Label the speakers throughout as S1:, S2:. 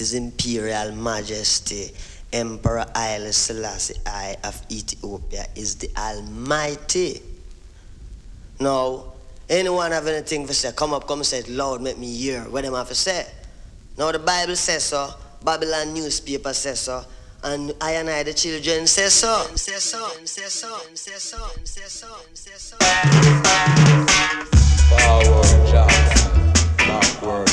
S1: His Imperial Majesty, Emperor Haile Selassie I of Ethiopia, is the Almighty. Now, anyone have anything to say, come up, come and say it loud, make me hear what them have to say. Now the Bible says so, Babylon newspaper says so, and I and I the children say so. Say so, say so, say so, say so, say so.
S2: Jackson, backward.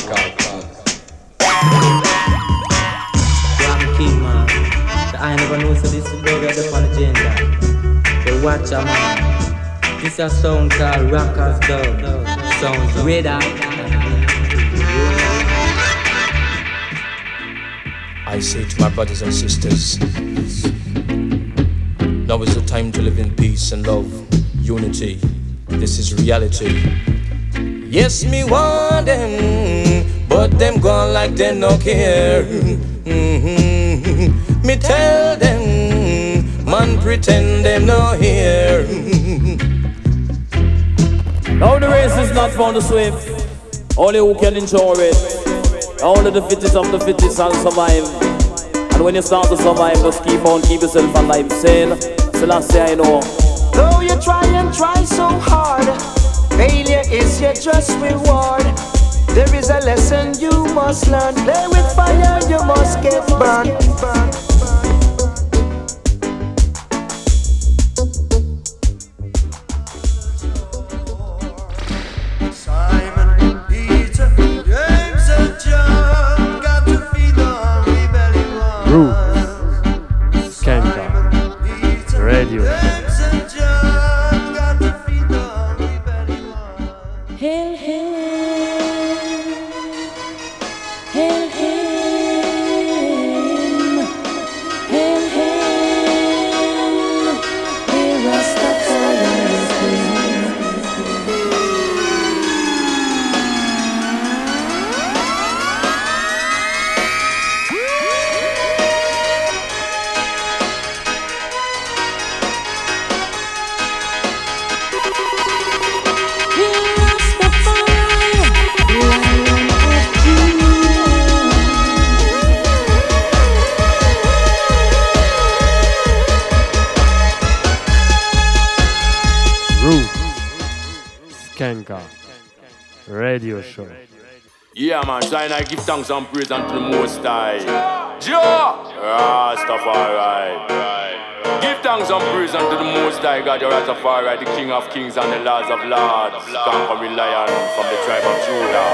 S3: I never know so this is dog at the agenda. But watch a man. This a sound called Rockers Dub. Sounds radar.
S4: I say to my brothers and sisters, now is the time to live in peace and love, unity. This is reality. Yes, me want them, but them gone like they no care. Mhm. Me tell them, man pretend them no hear.
S5: Now the race is not for the swift, only who can enjoy it. Only the fittest of the fittest can survive. And when you start to survive, just keep on, keep yourself alive. Sail, Selassie, I know.
S6: Though you try and try so hard, failure is your just reward. There is a lesson you must learn. Play with fire, you must get burned.
S7: Give thanks and praise unto the Most High. Jah, Rastafari. Give thanks and praise unto the Most High God, your Rastafari, the King of Kings and the Lords of Lords, conquering lion from the tribe of Judah.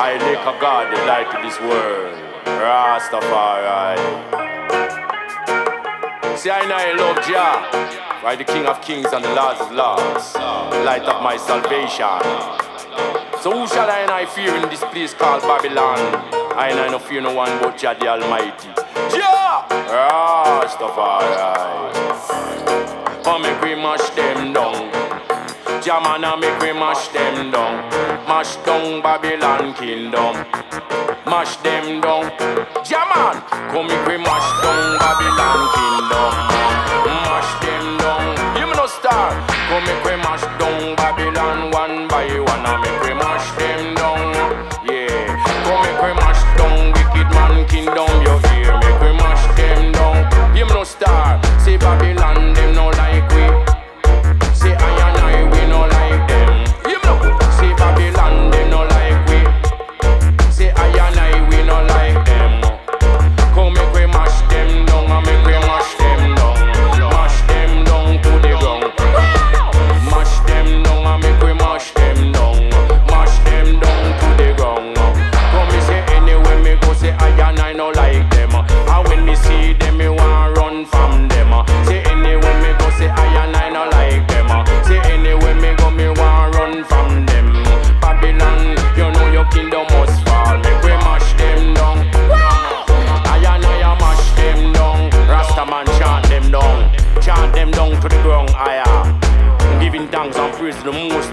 S7: I lick a God, the light to this world. Rastafari. See, I know I love Jah, right? The King of Kings and the Lords of Lords, light of my salvation. So who shall I and I fear in this place called Babylon? I and I no fear no one but Jah the Almighty. Jah! Rastafari. Come make we mash them down. Jah man a make we mash them down. Mash down Babylon kingdom. Mash them down. Jah man, come make we mash down Babylon kingdom. Mash them down. You me no star. Come make we mash down Babylon one by one. And make we mash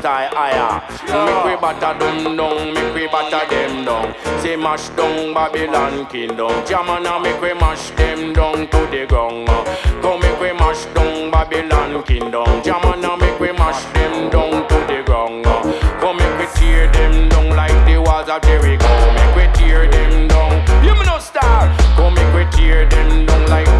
S7: style higher. Me oh. we batter them down, me we batter them down. Say mash down Babylon kingdom. Jamana me we mash them down to the ground. Uh. Come me we mash down Babylon kingdom. Jamana me we mash them down to the ground. Uh. Come me we tear them down like the walls of Jericho. Make we tear them down.
S8: You me no star. Come me we tear them down
S6: like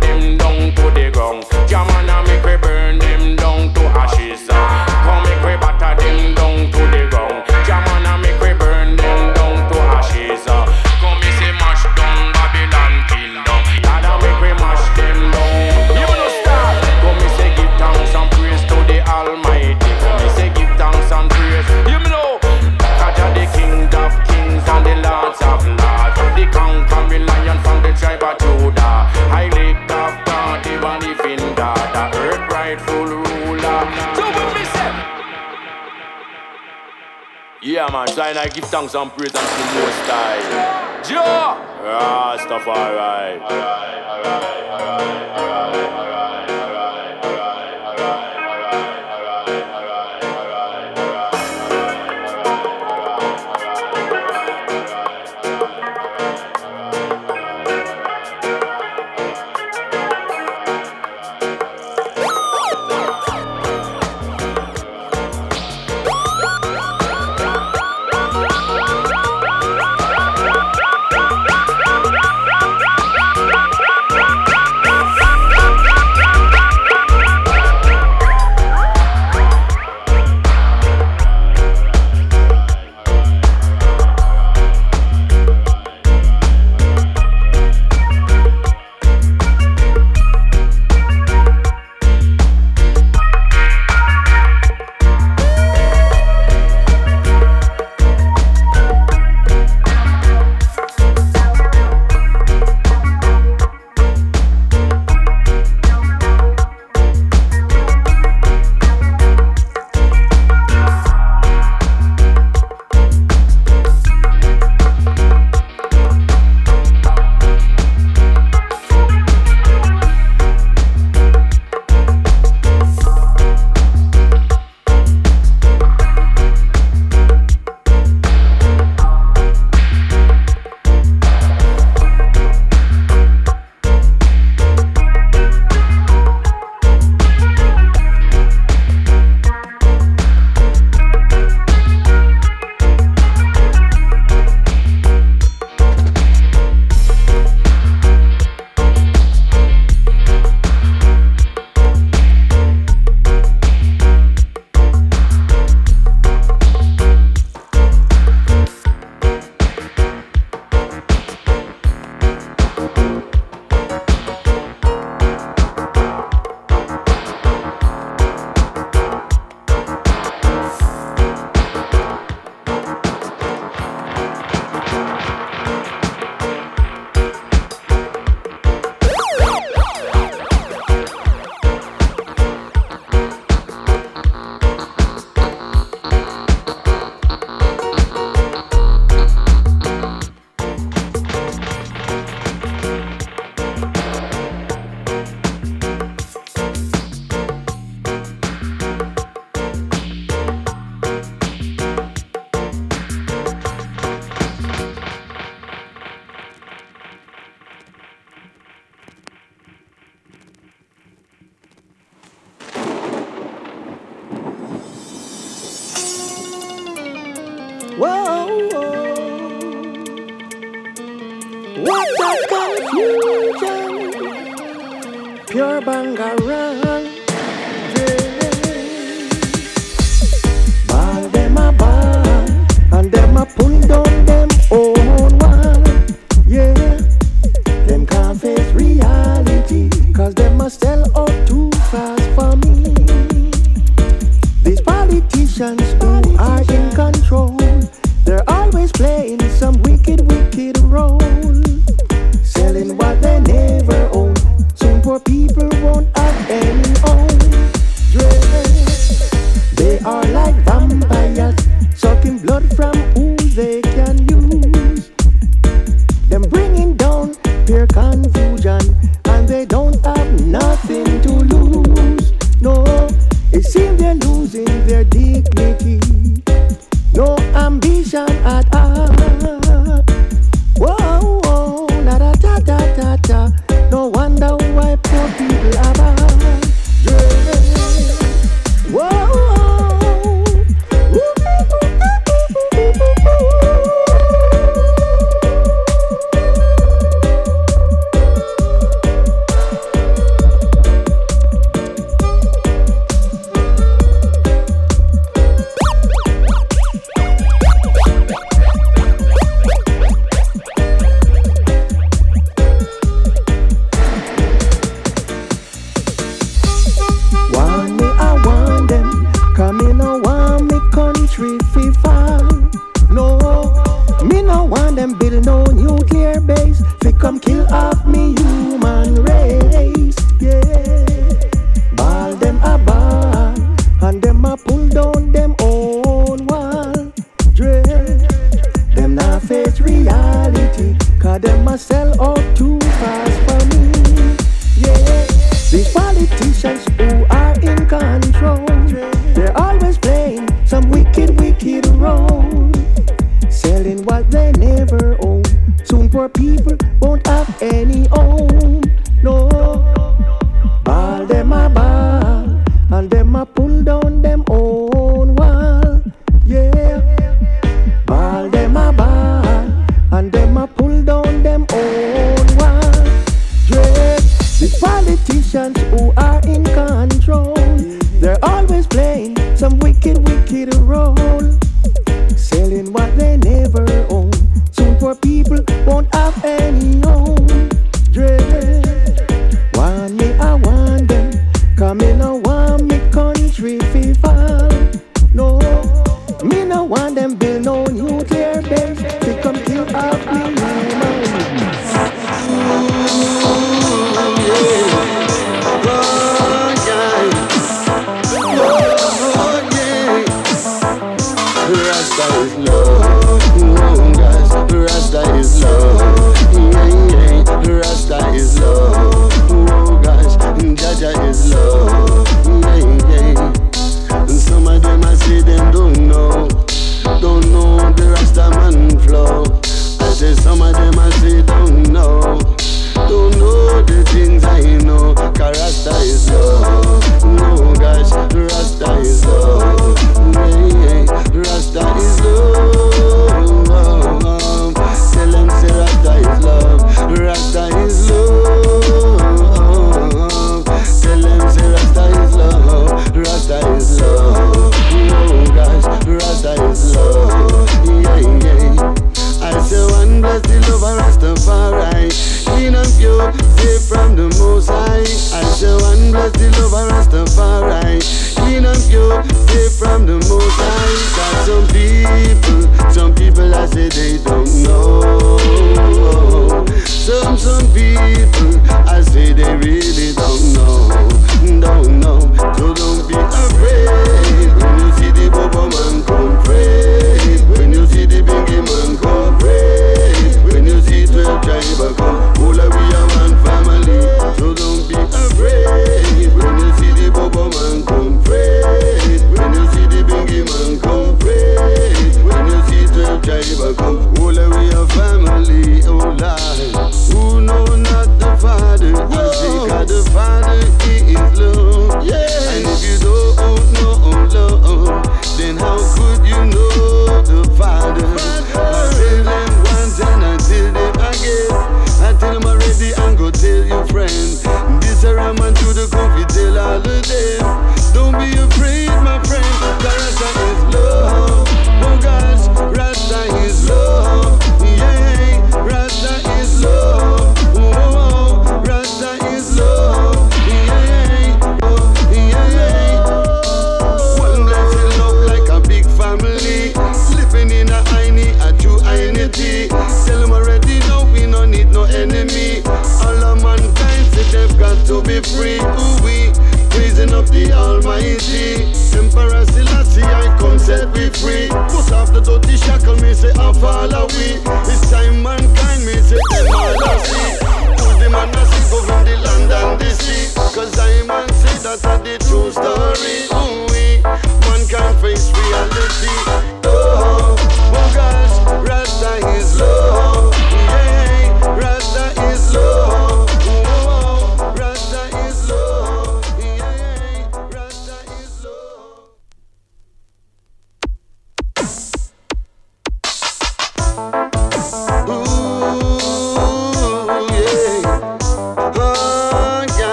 S6: them down to the ground. sign, I
S9: give thanks and praise unto the Most High. Jah! Rastafari. Alright, alright, alright, alright, alright.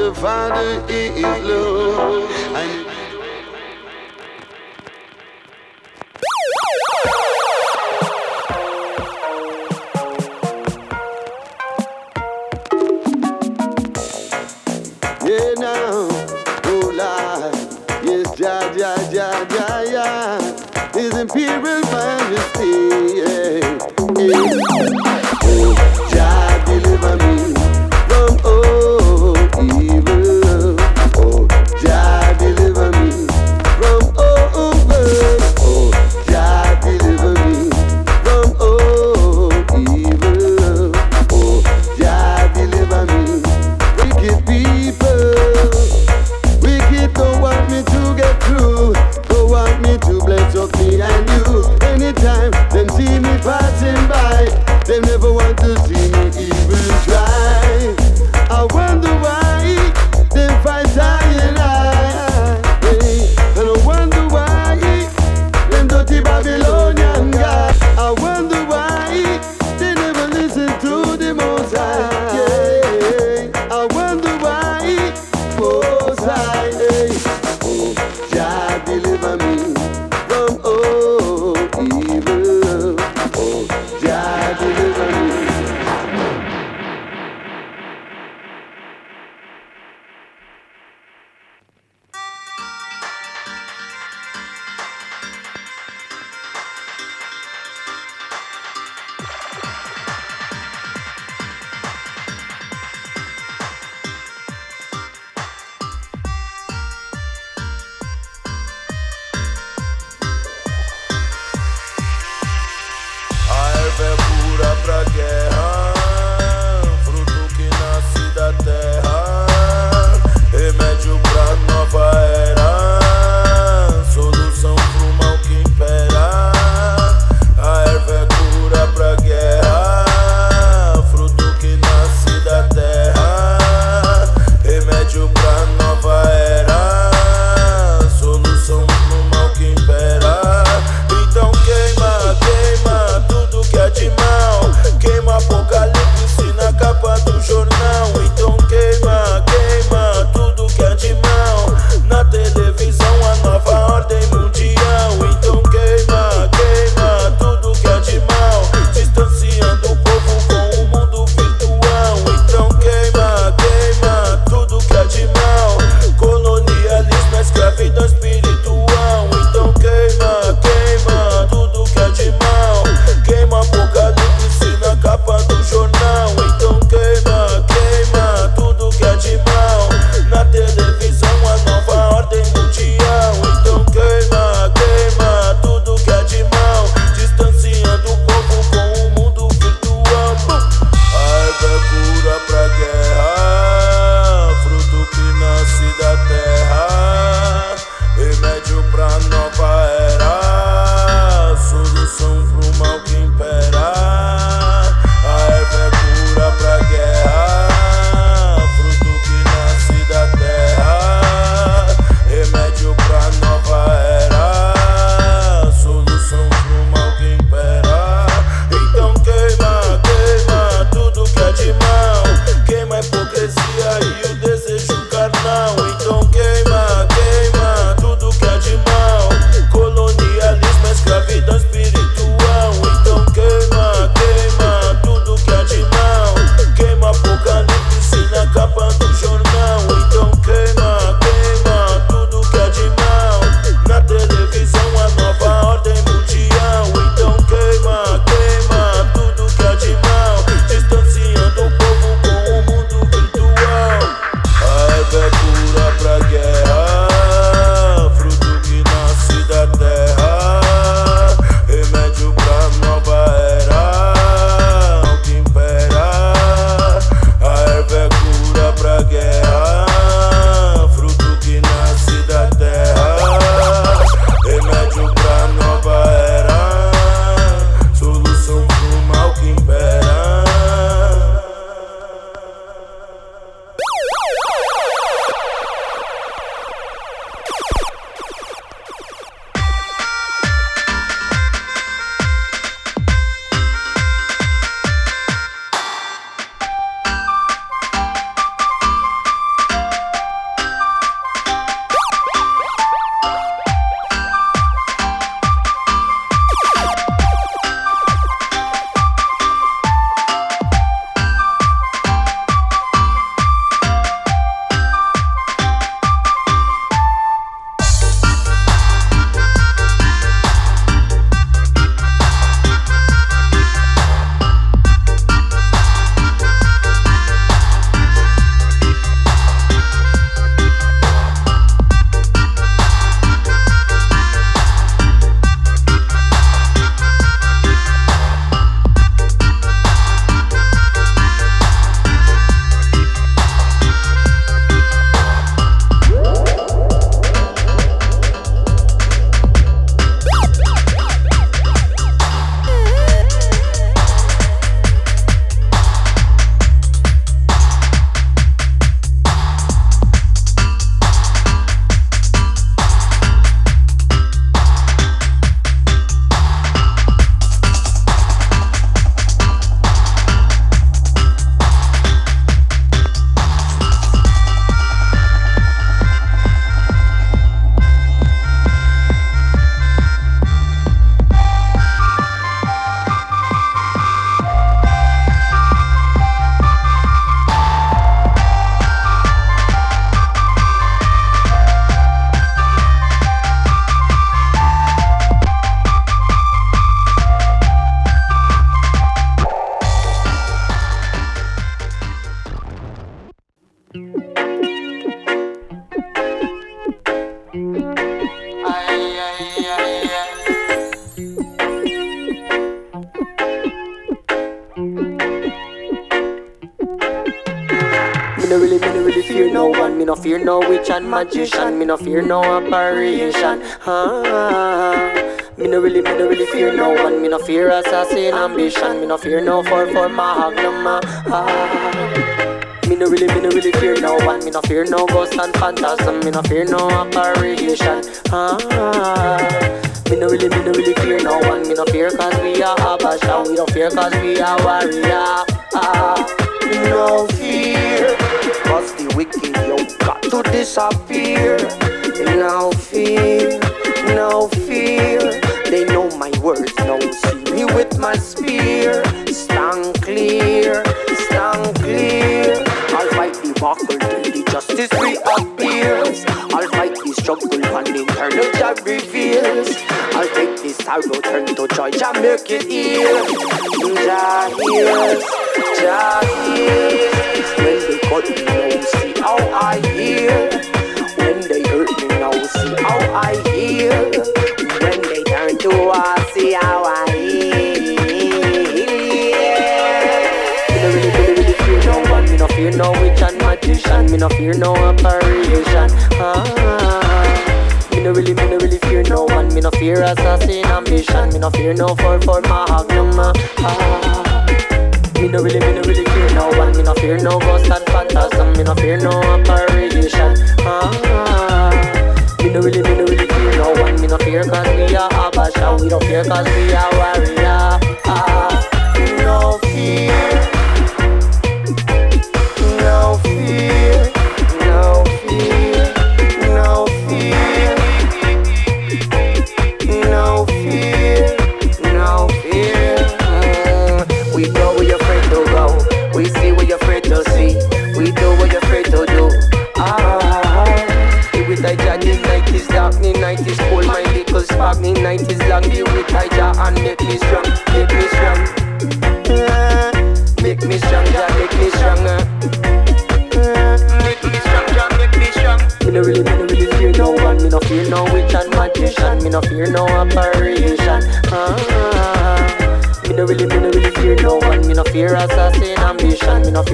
S9: the Father is love. Yeah, now, Lord, yes, ja, ja, ja, ja, ja, His Imperial Majesty, yeah, yeah.
S6: fantasy magician. Me no fear no apparition. Ah. Me no really, me no really fear no one. Me no fear assassin ambition. Me no fear no four for magnum. Ah. Me no really, me no really fear no one. Me no fear no ghost and phantasm. Me no fear no apparition. Ah. Me no really, me no really fear no one. Me no fear cause we are Habasha. We don't fear cause we are warrior. Ah. No fear. Cause the wicked got to disappear. No fear, no fear. They know my words, no see me with my spear. Stand clear, stand clear. I'll fight the buckle till the justice reappears. I'll fight the struggle and internal job reveals. I'll take this sorrow turn to joy, Jah make it heal. Jah heals, Jah heals. When they cut no fear no apparition. Ah. Me no really, me no really fear no one. Me no fear assassin ambition. Me no fear no four for magnum. Ah. Me no really, me no really fear no one. Me no fear no ghost and phantasm. Me no fear no apparition. Ah. Me no really, me no really fear no one. Me no fear cause we are Habasha. We don't fear cause we are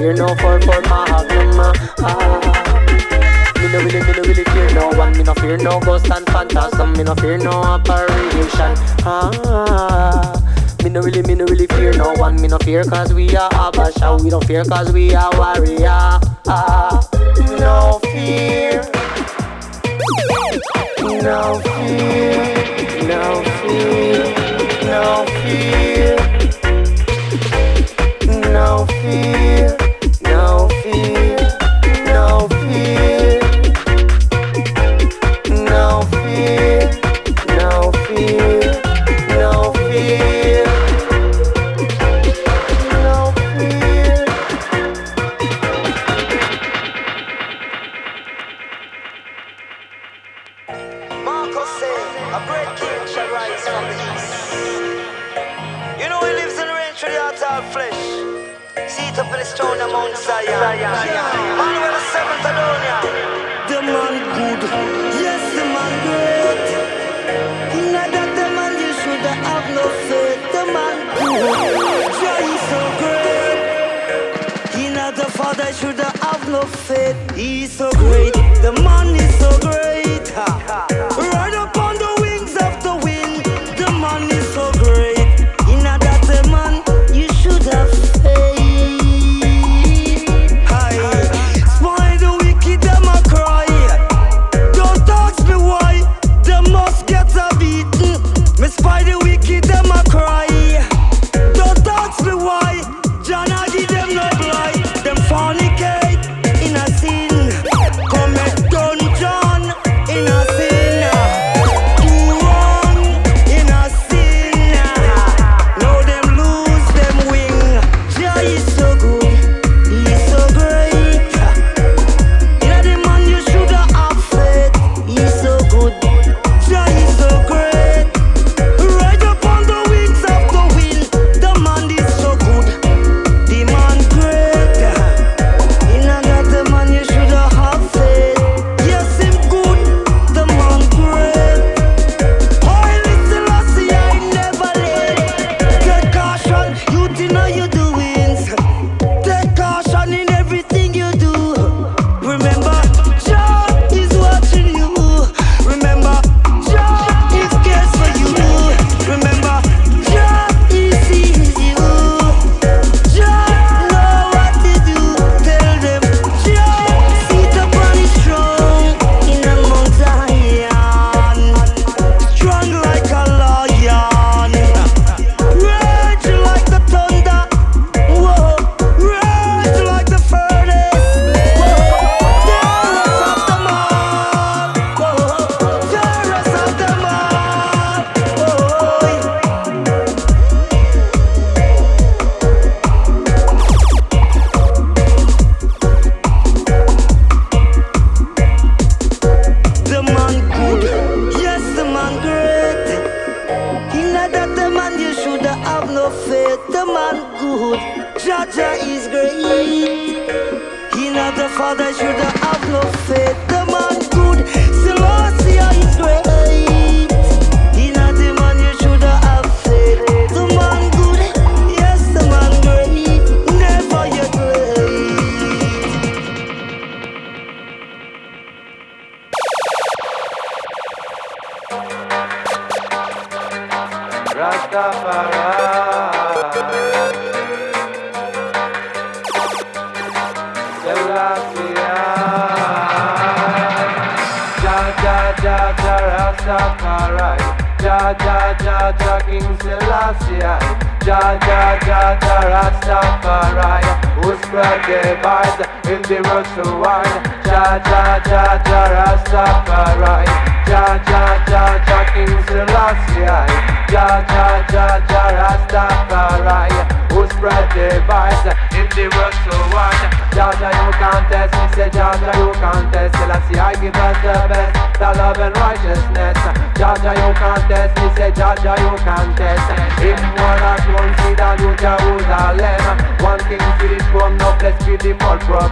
S6: fear no four for magnum. Ah. Me no really, me no really fear no one. Me no fear no ghost and phantasm. Me no fear no apparition. Ah. Me no really, me no really fear no one. Me no fear cause we are Habasha. We don't fear cause we are warrior. Ah. No fear.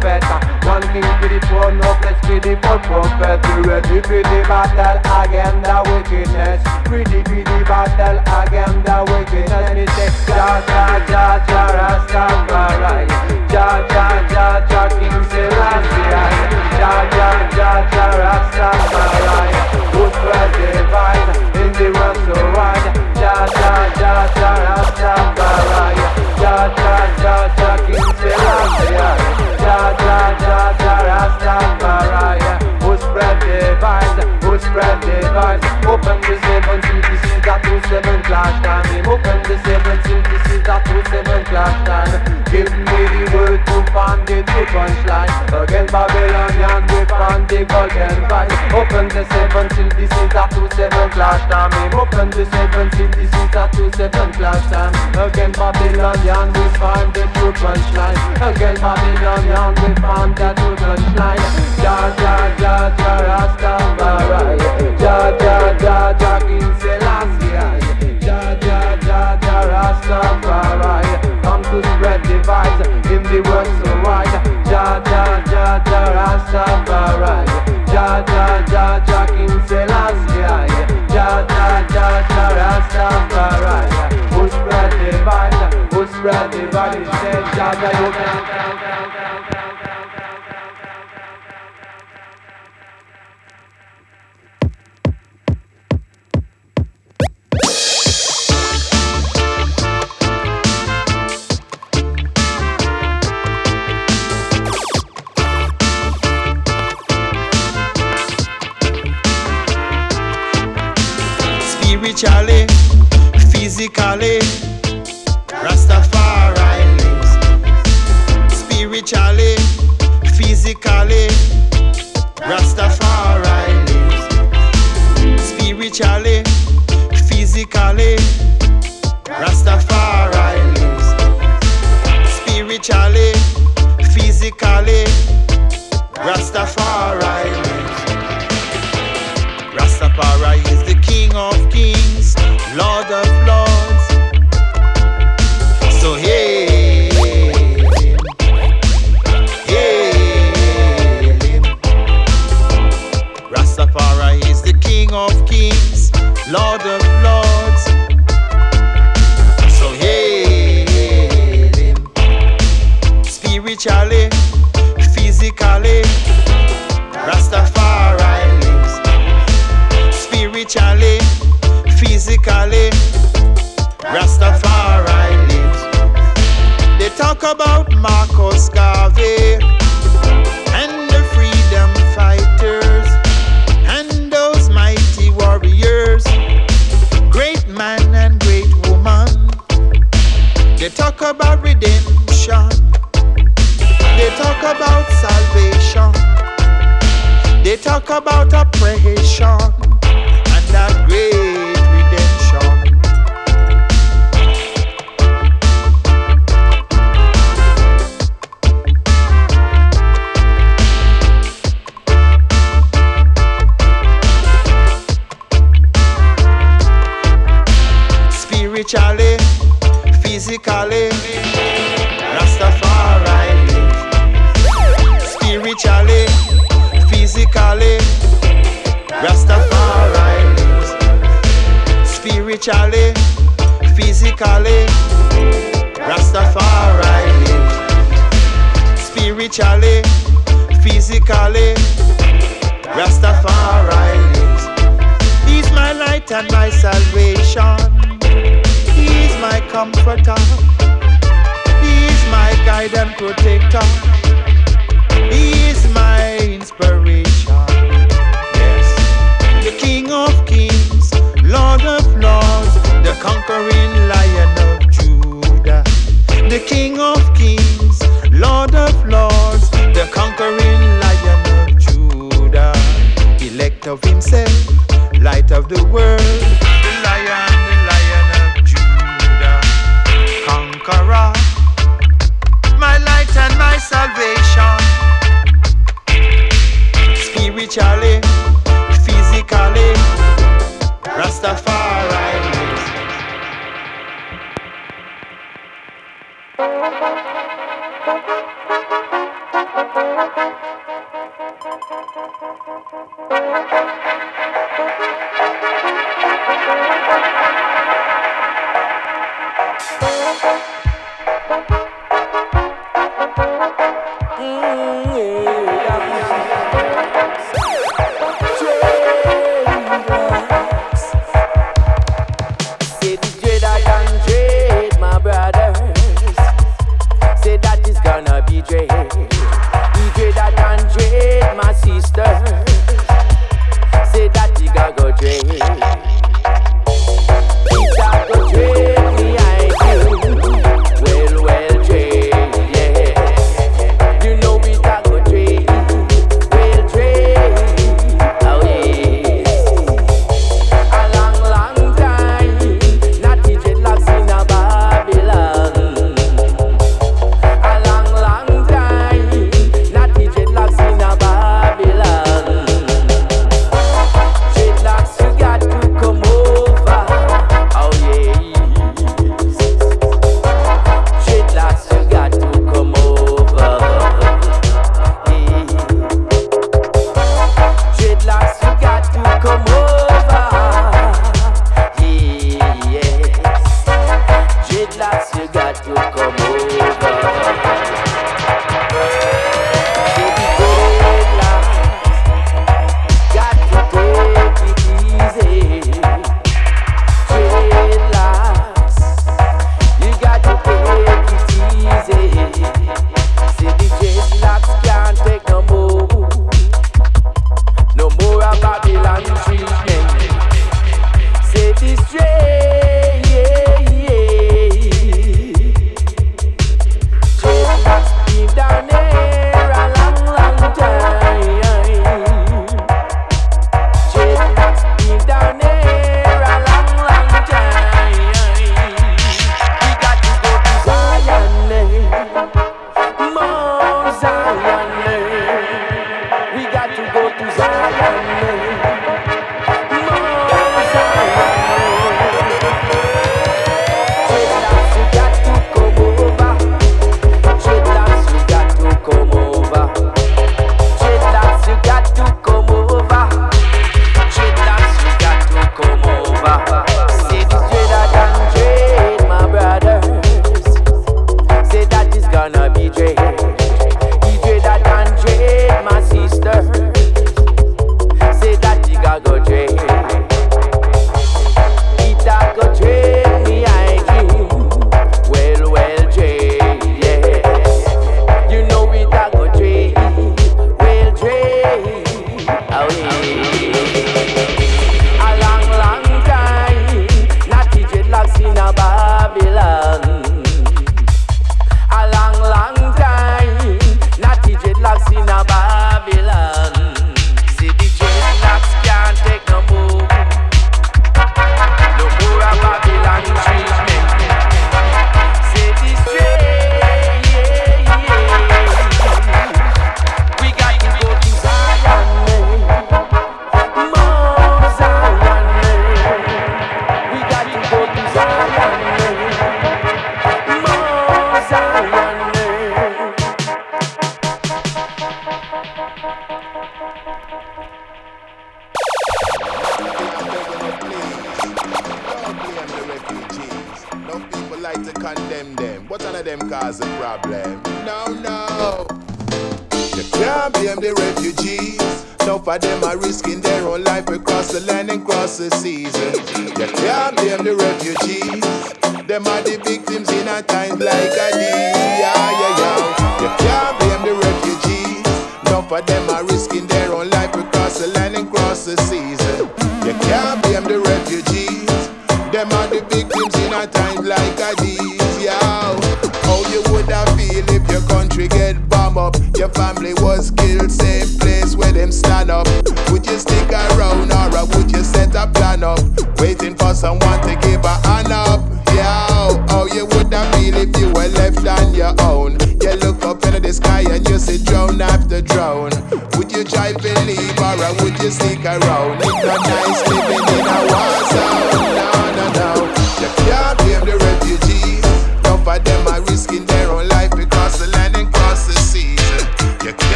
S10: Prophet One king for the throne no place for the false prophet We ready for the battle against the wickedness Ready for the battle against the wickedness Me say Ja ja ja ja Rastafari Ja ja ja ja King Selassie Ja ja ja ja Rastafari spread the vibes in the world so wide Ja ja ja ja Rastafari Ja ja ja ja King Selassie Ja ja ja ja Rastafari spread the vibes Who spread the vibes Open the this is a two seven clash time Open the seven this is two time Give me the word to find the two punchline Against Babylonian we found the golden vine Open the seven till this is a two seven clash time Open the seven till this is a two seven clash time Against Babylonian we find the two punchline Against Babylonian we found the two punchline Ja ja ja ja Rastafari Ja ja ja ja King Selassie Ja ja ja ja Rastafari to spread the vibes in the world so wide Ja ja ja ja Rastafari Ja ja ja ja King Selassie Ja ja ja ja Rastafari Who spread the vibes Who spread the vibes Say Ja ja you can
S11: spiritually, physically, Rastafari lives. Spiritually, physically, Rastafari lives. Spiritually, physically, Rastafari lives. Spiritually, physically, Rastafari lives. Rastafari is the King of Kings, Lord of Lords. So hail him. Rastafari is the King of Kings, Lord of Lords. So hail him. Spiritually, physically, Rastafari lives spiritually, physically, Rastafari lives. They talk about Marcus Garvey and the freedom fighters and those mighty warriors, great man and great woman. They talk about redemption. They talk about salvation. They talk about oppression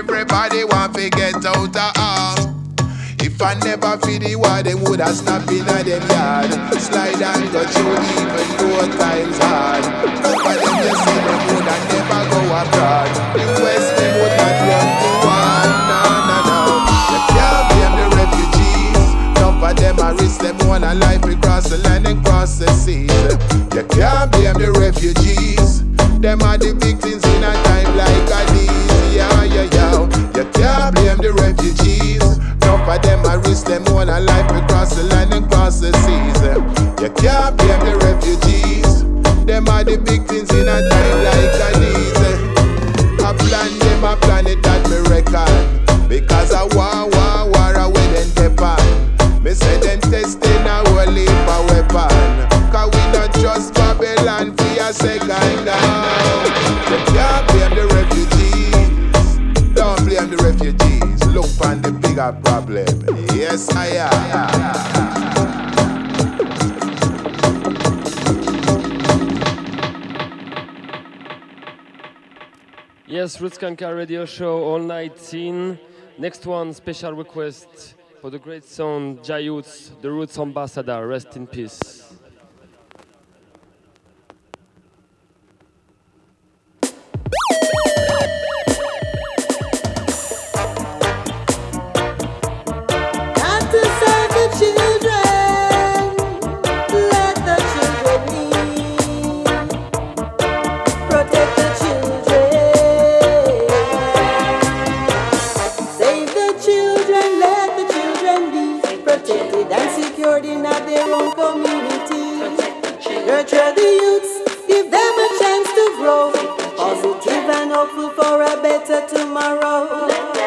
S12: everybody want to get out of arm. If I never feed the war, they would have snapped in a them yard. Slide and go through even though times hard. Couple them you see them would have never go abroad. The West they would not run to war. No, no, no. They can't blame the refugees. Number them are risk them one a life across the land and cross the seas. You can't blame the refugees. Them are the victims in a time like I the refugees. Enough of them I risk them all a life across the line and cross the seas. You can't blame the refugees. Them are the big things in a time like a these. I plan them a planet that me record. problem. Yes, I am.
S13: Yes, Roots Skankers Radio Show all 19. Next one, special request for the great son Jayut's, the Roots Ambassador. Rest in peace.
S10: nurture the youths, give them a
S14: chance to grow. Positive and hopeful for a better tomorrow.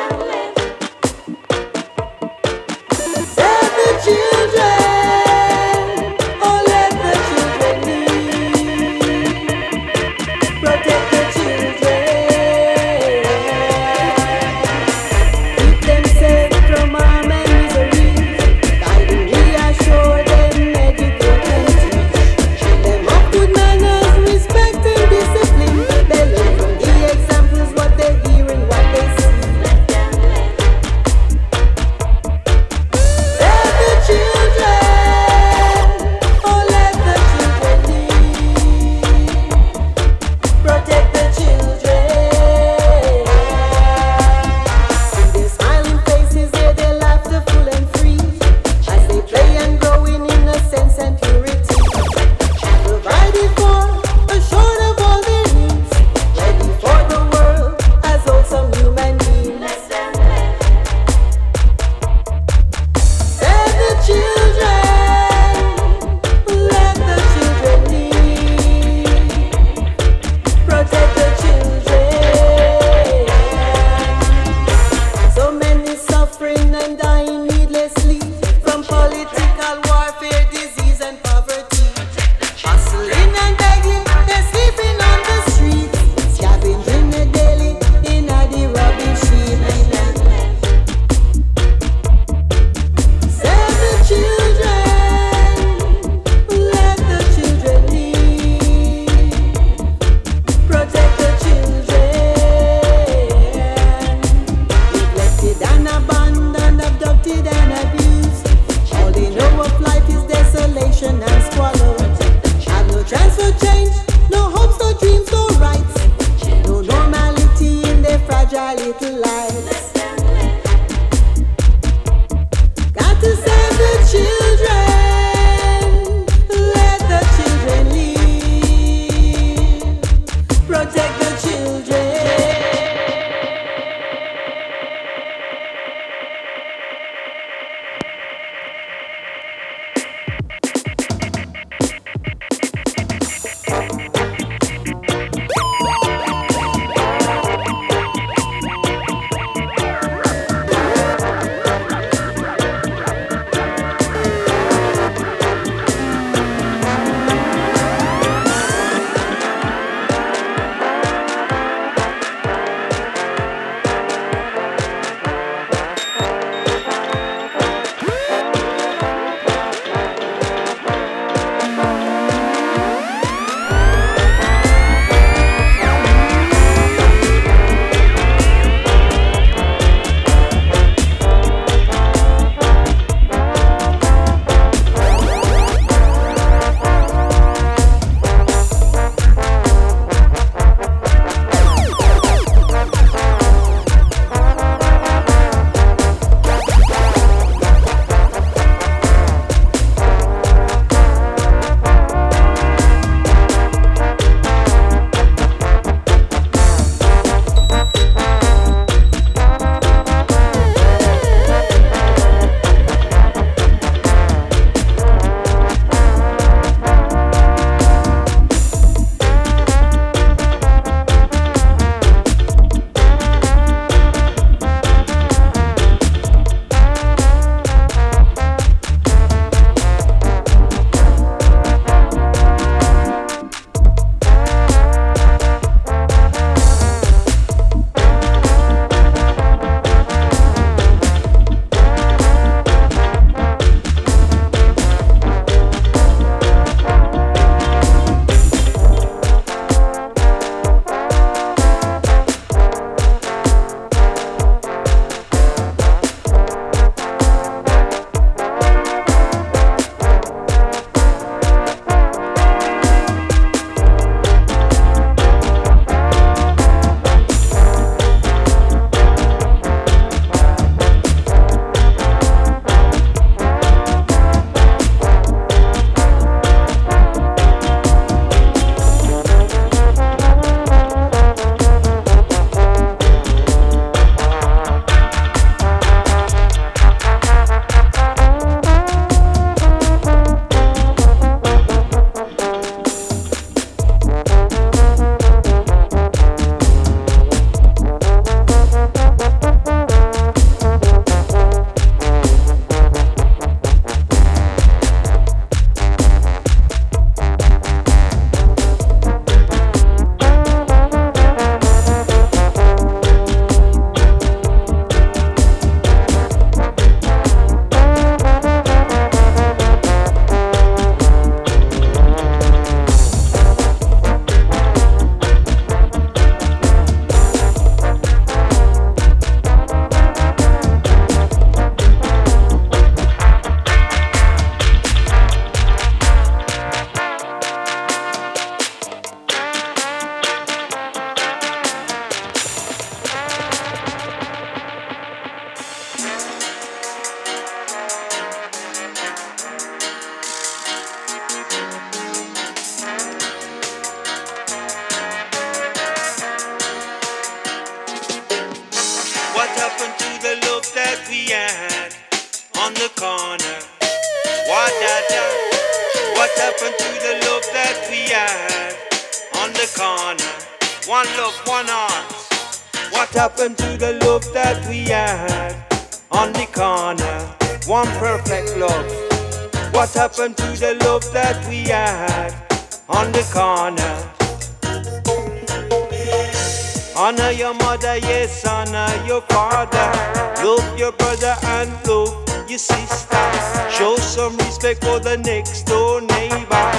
S14: Brother and love your sister. Show some respect for the next door neighbor.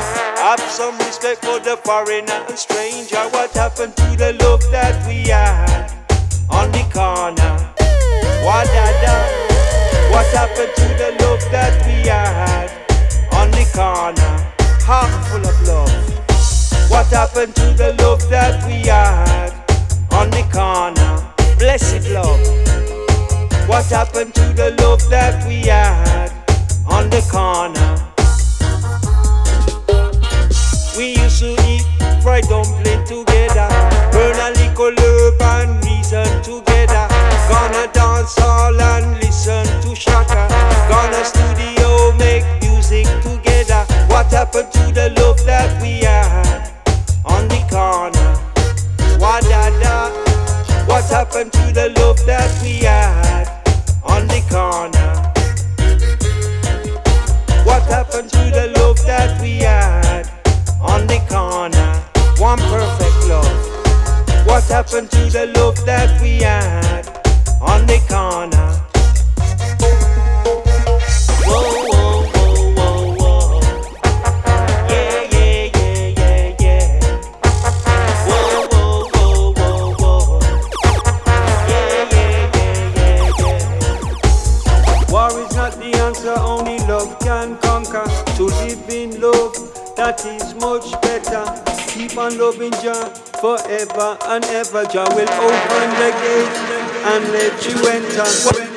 S14: Have some respect for the foreigner and stranger. What happened to the love that we had on the corner? What What happened to the love that we had on the corner? Heart full of love. What happened to the love that we had on the corner? Blessed love. What happened to the love that we had on the corner? We used to eat fried dumpling together, burn a little herb and reason together. Gonna dance all and listen to Shaka. Gonna studio make music together. What happened to the love that we had on the corner? What happened to the love that we had the corner? What happened to the love that we had on the corner? One perfect love. What happened to the love that we had on the corner? Whoa, that is much better. Keep on loving Jah forever and ever. Jah will open the gate and let you enter.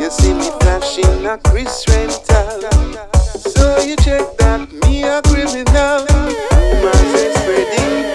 S7: You
S10: see me
S15: flashing a Chris rental. So you check that me a criminal. Rumors is spreading.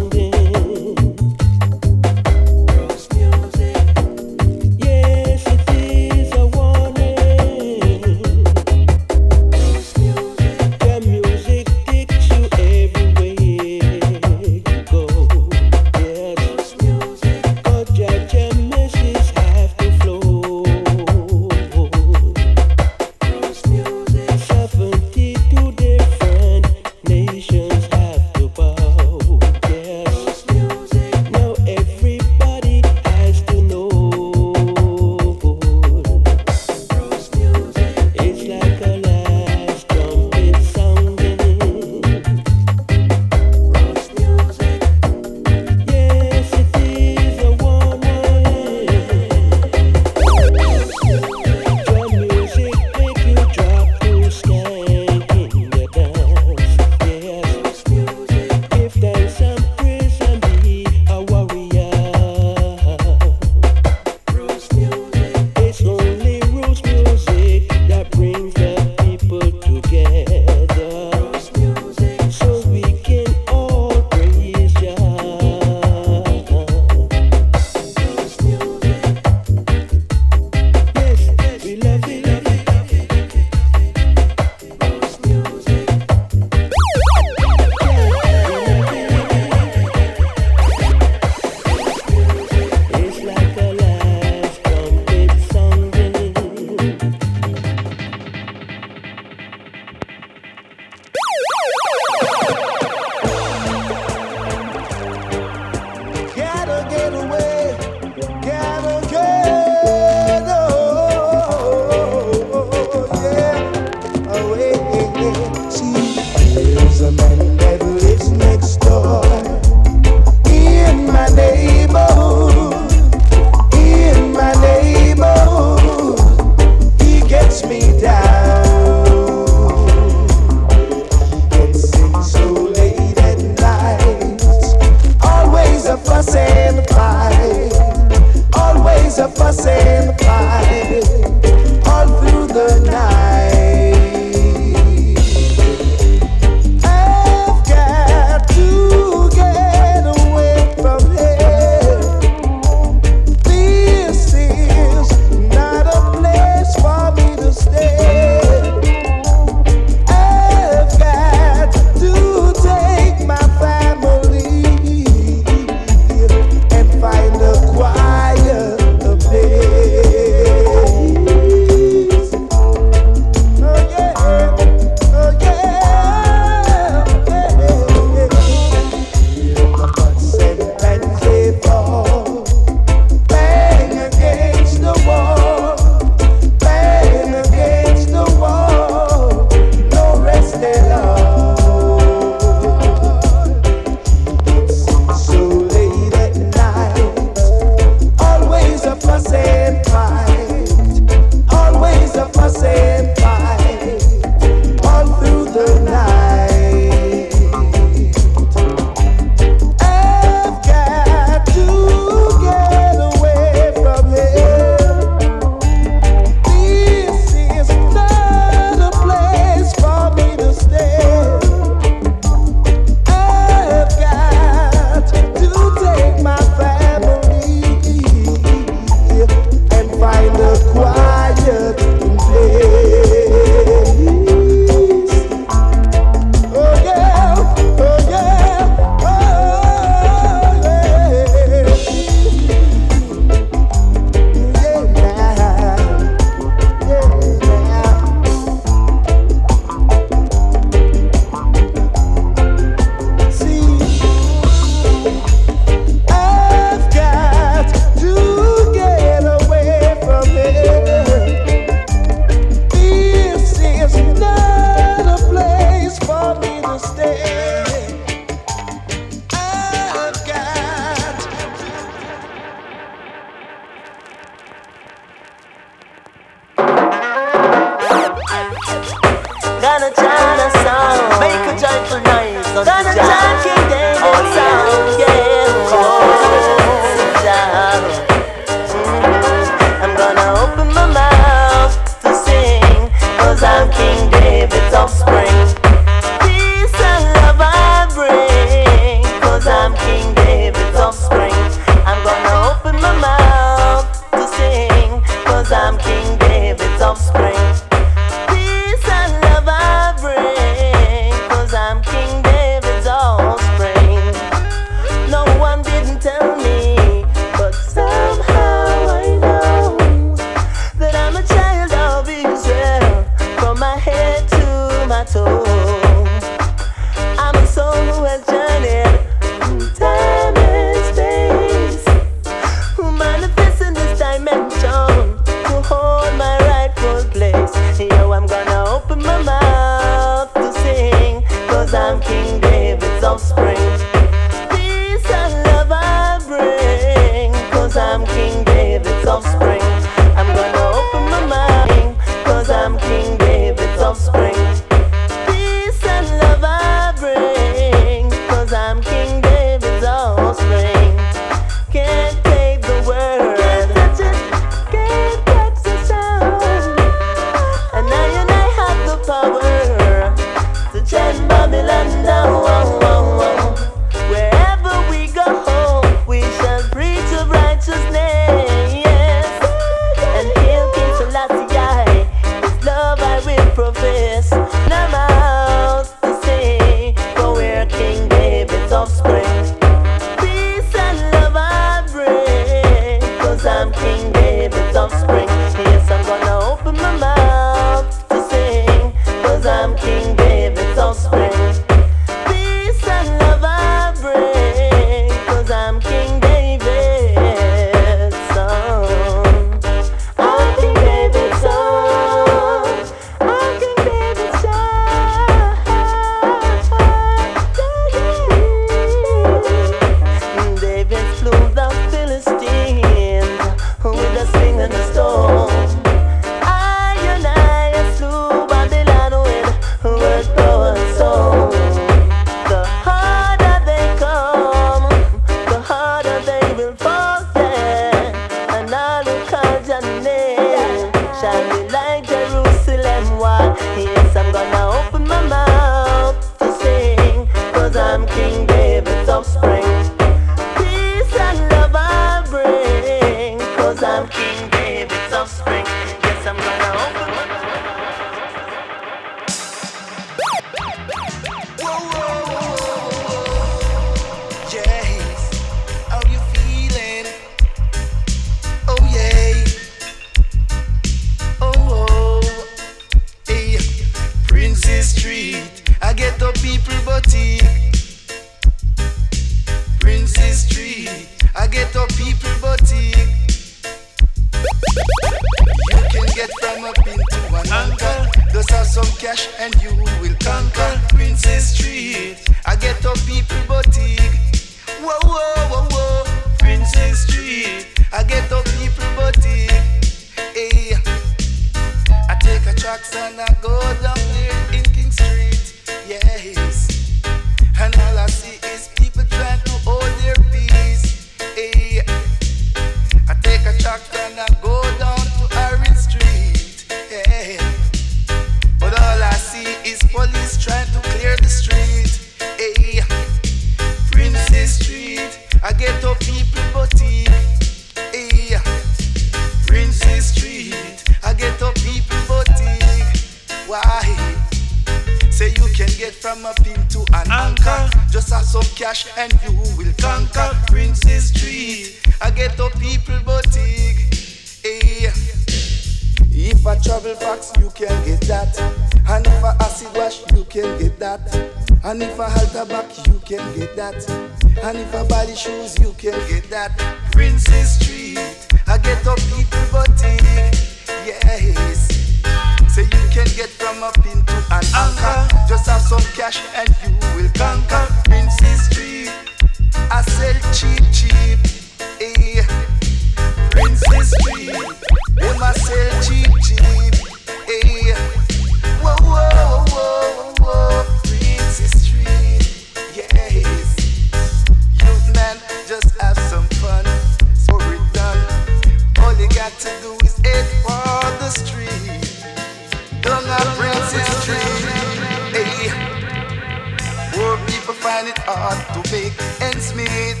S16: hard to make ends meet,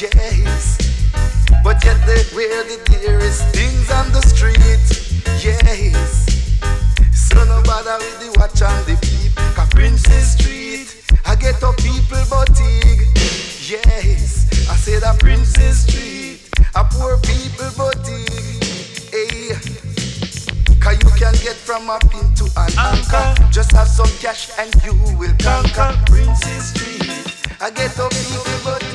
S16: yes. But yet they wear the dearest things on the street, yes. So no bother with the watch on the peep, cause Princess Street, I get up people boutique, yes. I say that Princess Street, a poor people boutique, hey. Cause you can get from a pin to an anchor. Just have some cash and you will conquer Princess Street. I get up, people,
S10: but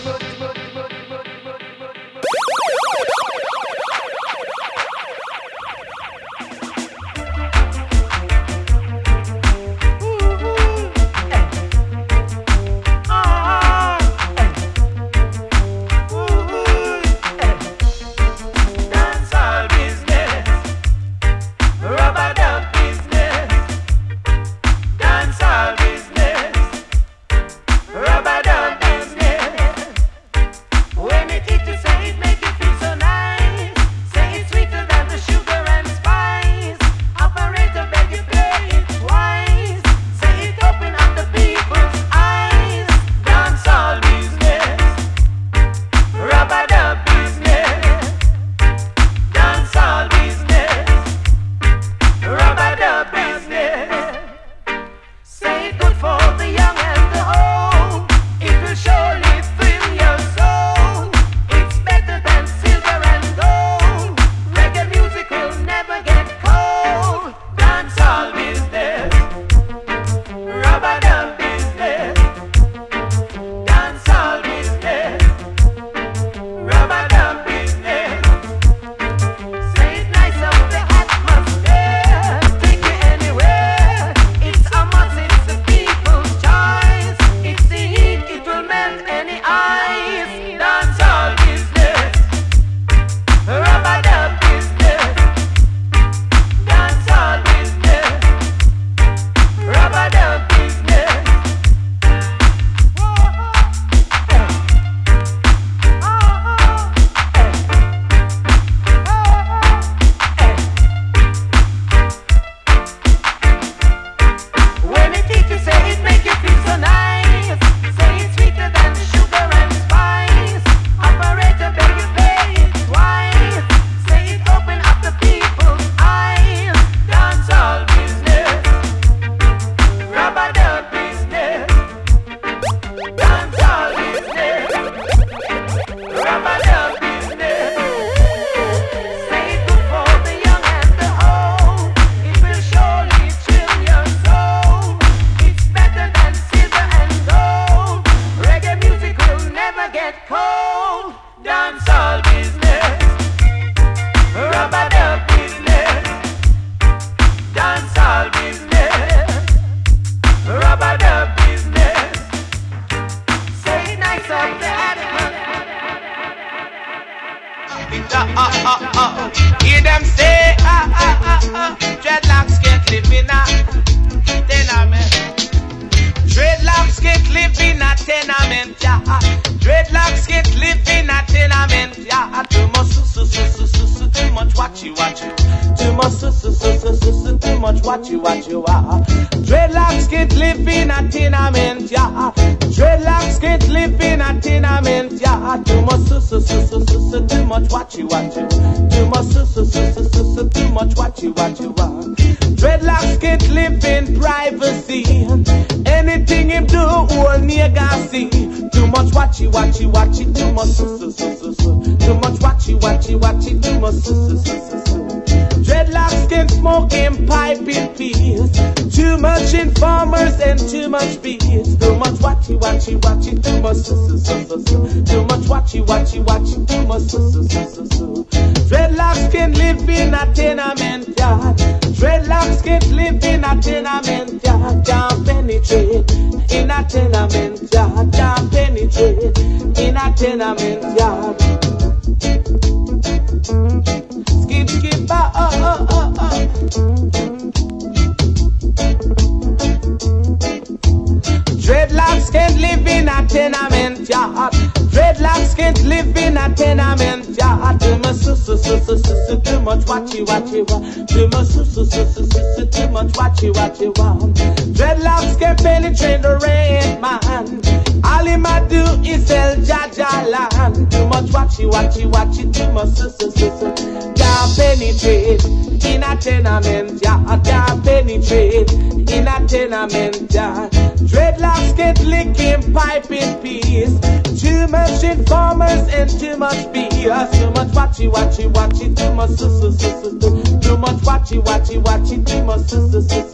S10: much Too much watchy watchy watchy. Too much su su. Too much watchy watchy watchy. Too much su su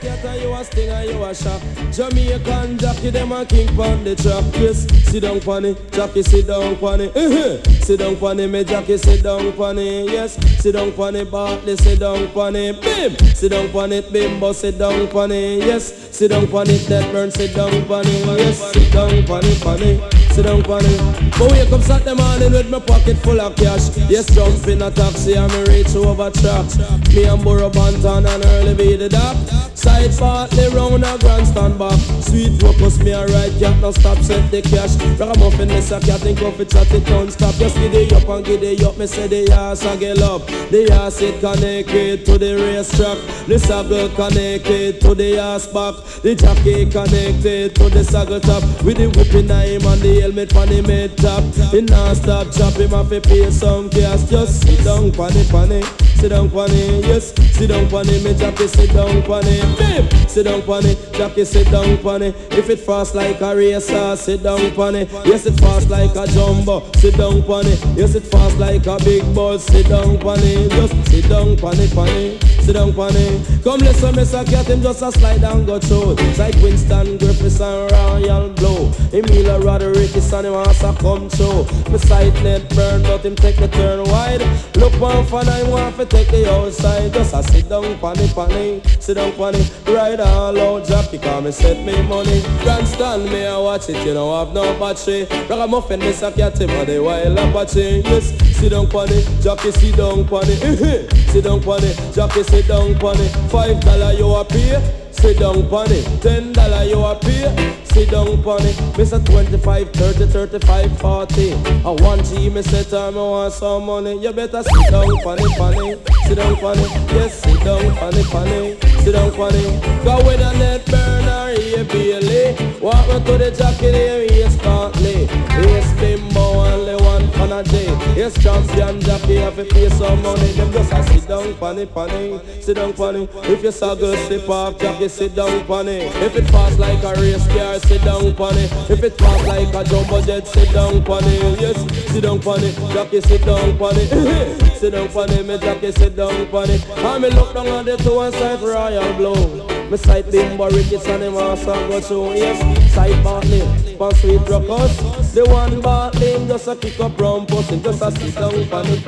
S4: cat you a sting and you a shock Jamaican jockey them a king pon the track Yes, sit down pon it, jockey sit down pon it uh-huh. Sit down pon it, me jockey sit down pon it Yes, sit down pon it, Bartley sit down pon it Bim, sit down pon it, Bimbo sit down pon it Yes, sit down pon it, Dead Burn sit down pon it Yes, sit down pon it, pon it Sit down pon it But wake up Saturday morning with my pocket full of cash. Yes, jump in a taxi and me reach over tracks. Me and Burro Banton and early be the dock Side partly round a grandstand back Sweet focus me a right cat no stop set the cash. Ragamuffin me say cat think of it chat it don't stop. Just giddy up and giddy up me say the ass a get up. The ass it connected to the racetrack. The saddle connected to the ass back. The jockey connected to the saddle top. With the whipping him and the helmet on the mid top. He non stop chop him off a pay some gas. Just sit down pon it Sit down pon it, yes. Sit down pon it, me jockey sit down pon it! Sit down pon it, jockey sit down pon it. If it fast like a racer, sit down pon it. Yes it fast like a jumbo, sit down pon it. Yes it fast like a big bus, sit down pon it. Just sit down pon it, pon it Sit down pon it Come listen, Mr. Cat, him just a slide down go through. Like Winston Griffiths and Royal Blow Emilio Rodriguez and him wants to come through. Beside net burn, but him take the turn wide. Look one for nine, want to take the outside Just a sit down pon it, pon it Sit down pon it, ride all out Jockey come and set me money. Grandstand me I watch it, you know I've no battery. Ragamuffin, Mr. Cat, him a the wild Apache. Yes, sit down pon it, jockey sit down pon it Sit down pon it, jockey sit down pon it Five dollar you a pay. Sit down pon it, ten dollar you a pay. Sit down pon it, Mr. 25, 30, 35, 40 I want G, me say time I want some money. You better sit down pon it, pon it Sit down pon it, yes, sit down pon it, pon it Sit down pon it Go with a net burner, here Bailey. Walk me to the jacket, here is Bentley Yes, bimbo, only one pan a day Yes, champion jockey, have to pay some money. Them just a sit down pon it Sit down it If you saw girl slip off, jockey, sit down it If it fast like a race car, sit down it If it fast like a jumbo jet, sit down it Yes, sit down it, jockey, sit down it Sit down it, me jockey, sit down it And me look down on the two and side royal blow me sight bimbo rickets and them also go through Yes, side Bartley, pan sweet rockers The one ball just a kick up round pussy, just a sit down pan it.